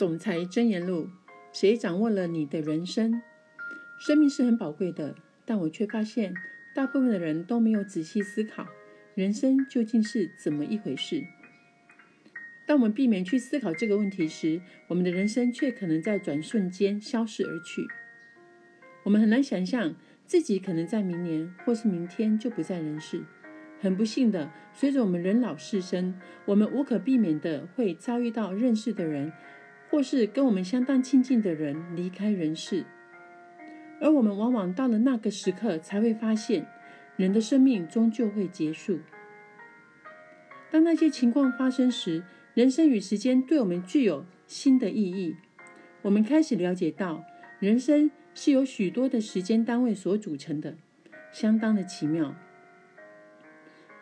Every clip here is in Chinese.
总裁箴言录：谁掌握了你的人生？生命是很宝贵的，但我却发现，大部分的人都没有仔细思考，人生究竟是怎么一回事。当我们避免去思考这个问题时，我们的人生却可能在转瞬间消逝而去。我们很难想象自己可能在明年或是明天就不在人世。很不幸的，随着我们人老事生，我们无可避免的会遭遇到认识的人，或是跟我们相当亲近的人离开人世。而我们往往到了那个时刻，才会发现，人的生命终究会结束。当那些情况发生时，人生与时间对我们具有新的意义。我们开始了解到，人生是由许多的时间单位所组成的，相当的奇妙。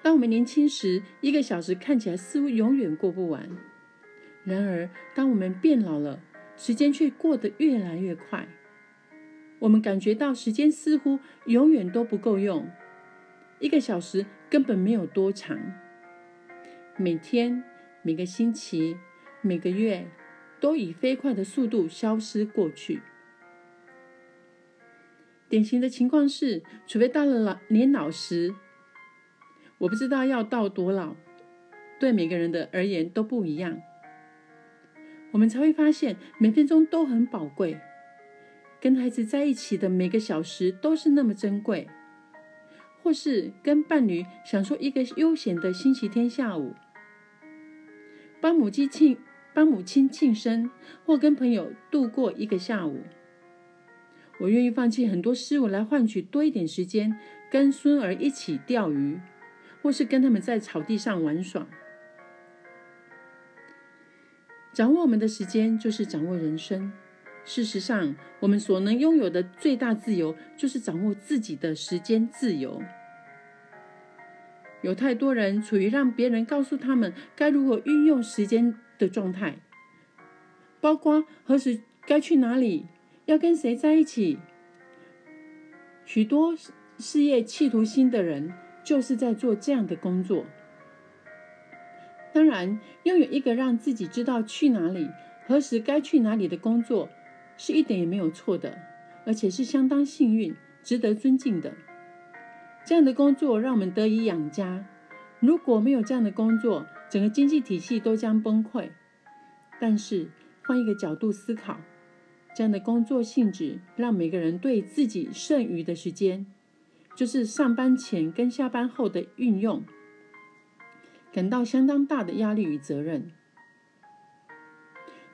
当我们年轻时，一个小时看起来似乎永远过不完；然而，当我们变老了，时间却过得越来越快。我们感觉到时间似乎永远都不够用，一个小时根本没有多长。每天。每个星期、每个月，都以飞快的速度消失过去。典型的情况是，除非到了老年老时，我不知道要到多老，对每个人的而言都不一样。我们才会发现，每分钟都很宝贵，跟孩子在一起的每个小时都是那么珍贵，或是跟伴侣享受一个悠闲的星期天下午。帮母亲庆帮母亲庆生，或跟朋友度过一个下午，我愿意放弃很多事物来换取多一点时间跟孙儿一起钓鱼，或是跟他们在草地上玩耍。掌握我们的时间，就是掌握人生。事实上，我们所能拥有的最大自由，就是掌握自己的时间自由。有太多人处于让别人告诉他们该如何运用时间的状态，包括何时该去哪里，要跟谁在一起。许多事业企图心的人就是在做这样的工作。当然，拥有一个让自己知道去哪里、何时该去哪里的工作，是一点也没有错的，而且是相当幸运、值得尊敬的。这样的工作让我们得以养家。如果没有这样的工作，整个经济体系都将崩溃。但是换一个角度思考，这样的工作性质让每个人对自己剩余的时间，就是上班前跟下班后的运用，感到相当大的压力与责任。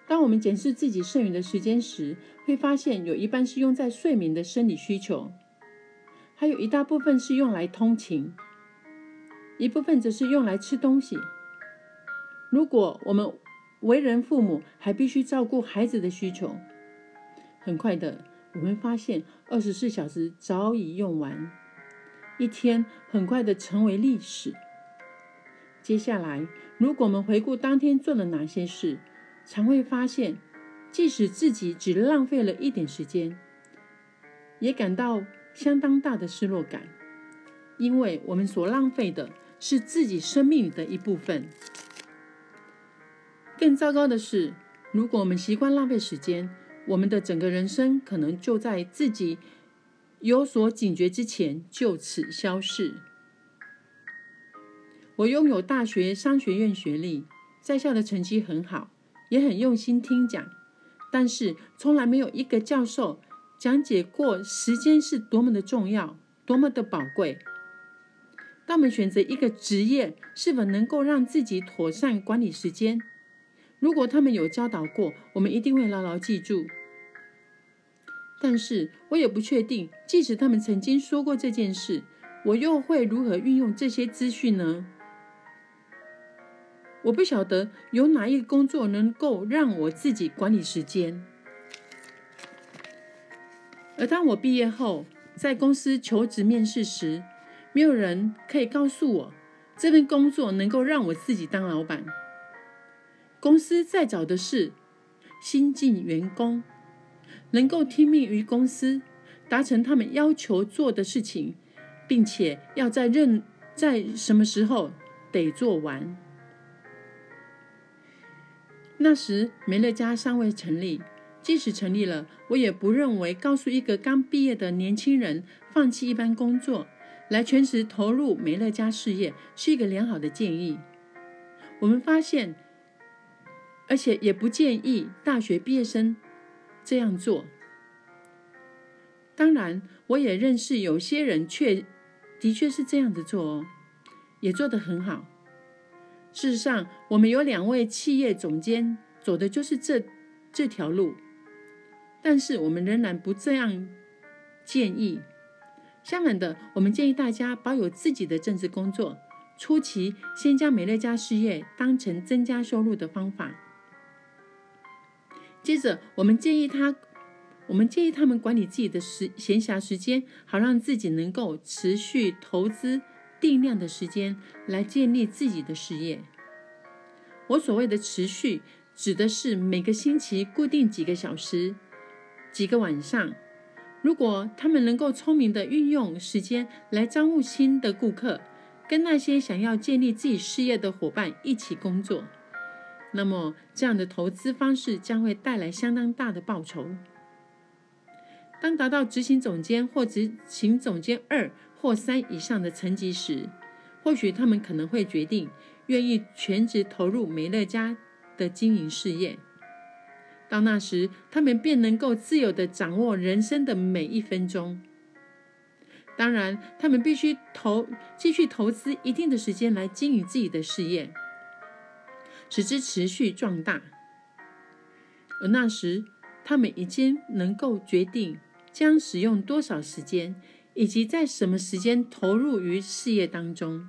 当我们检视自己剩余的时间时，会发现有一半是用在睡眠的生理需求。还有一大部分是用来通勤，一部分则是用来吃东西。如果我们为人父母，还必须照顾孩子的需求，很快的，我们发现二十四小时早已用完，一天很快的成为历史。接下来，如果我们回顾当天做了哪些事，常会发现，即使自己只浪费了一点时间，也感到。相当大的失落感，因为我们所浪费的是自己生命的一部分。更糟糕的是，如果我们习惯浪费时间，我们的整个人生可能就在自己有所警觉之前就此消逝。我拥有大学商学院学历，在校的成绩很好，也很用心听讲，但是从来没有一个教授。讲解过时间是多么的重要，多么的宝贵。当我们选择一个职业，是否能够让自己妥善管理时间？如果他们有教导过，我们一定会牢牢记住。但是我也不确定，即使他们曾经说过这件事，我又会如何运用这些资讯呢？我不晓得有哪一个工作能够让我自己管理时间。而当我毕业后，在公司求职面试时，没有人可以告诉我这份工作能够让我自己当老板。公司在找的是新进员工，能够听命于公司，达成他们要求做的事情，并且要在任在什么时候得做完。那时美乐家尚未成立，即使成立了，我也不认为告诉一个刚毕业的年轻人放弃一般工作，来全职投入美乐家事业是一个良好的建议。我们发现，而且也不建议大学毕业生这样做。当然，我也认识有些人却的确是这样子做哦，也做得很好。事实上，我们有两位企业总监走的就是这这条路，但是我们仍然不这样建议。相反的，我们建议大家保有自己的政治工作，初期先将美乐家事业当成增加收入的方法。接着，我们建议他。我们建议他们管理自己的时闲暇时间，好让自己能够持续投资定量的时间来建立自己的事业。我所谓的持续，指的是每个星期固定几个小时、几个晚上。如果他们能够聪明的运用时间来招募新的顾客，跟那些想要建立自己事业的伙伴一起工作，那么这样的投资方式将会带来相当大的报酬。当达到执行总监或执行总监二或三以上的层级时，或许他们可能会决定愿意全职投入美乐家的经营事业。到那时，他们便能够自由地掌握人生的每一分钟。当然，他们必须投继续投资一定的时间来经营自己的事业，使之持续壮大。而那时，他们已经能够决定。将使用多少时间，以及在什么时间投入于事业当中？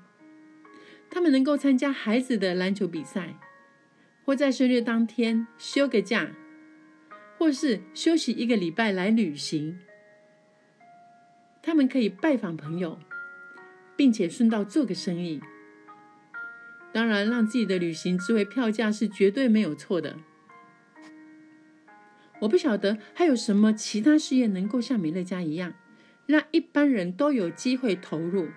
他们能够参加孩子的篮球比赛，或在生日当天休个假，或是休息一个礼拜来旅行。他们可以拜访朋友，并且顺道做个生意。当然，让自己的旅行作为票价是绝对没有错的。我不晓得还有什么其他事业能够像美乐家一样，让一般人都有机会投入，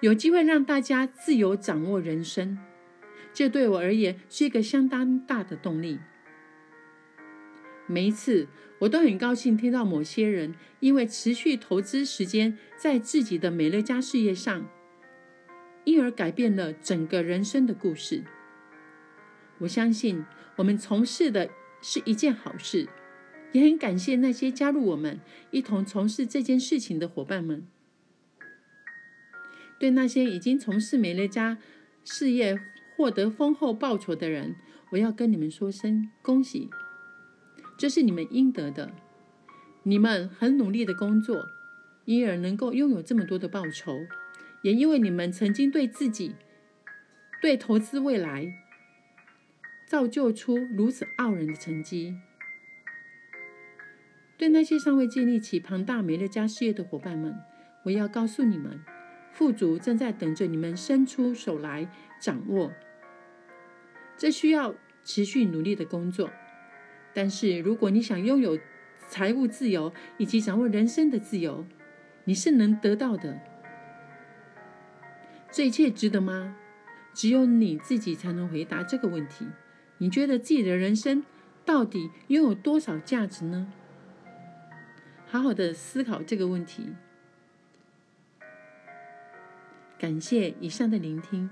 有机会让大家自由掌握人生。这对我而言是一个相当大的动力。每一次，我都很高兴听到某些人因为持续投资时间在自己的美乐家事业上，因而改变了整个人生的故事。我相信我们从事的。是一件好事，也很感谢那些加入我们一同从事这件事情的伙伴们。对那些已经从事美乐家事业获得丰厚报酬的人，我要跟你们说声恭喜，这是你们应得的。你们很努力的工作，因而能够拥有这么多的报酬，也因为你们曾经对自己、对投资未来。造就出如此傲人的成绩。对那些尚未建立起庞大美乐家事业的伙伴们，我要告诉你们，富足正在等着你们伸出手来掌握。这需要持续努力的工作。但是，如果你想拥有财务自由以及掌握人生的自由，你是能得到的。这一切值得吗？只有你自己才能回答这个问题。你觉得自己的人生到底拥有多少价值呢？好好的思考这个问题。感谢以上的聆听。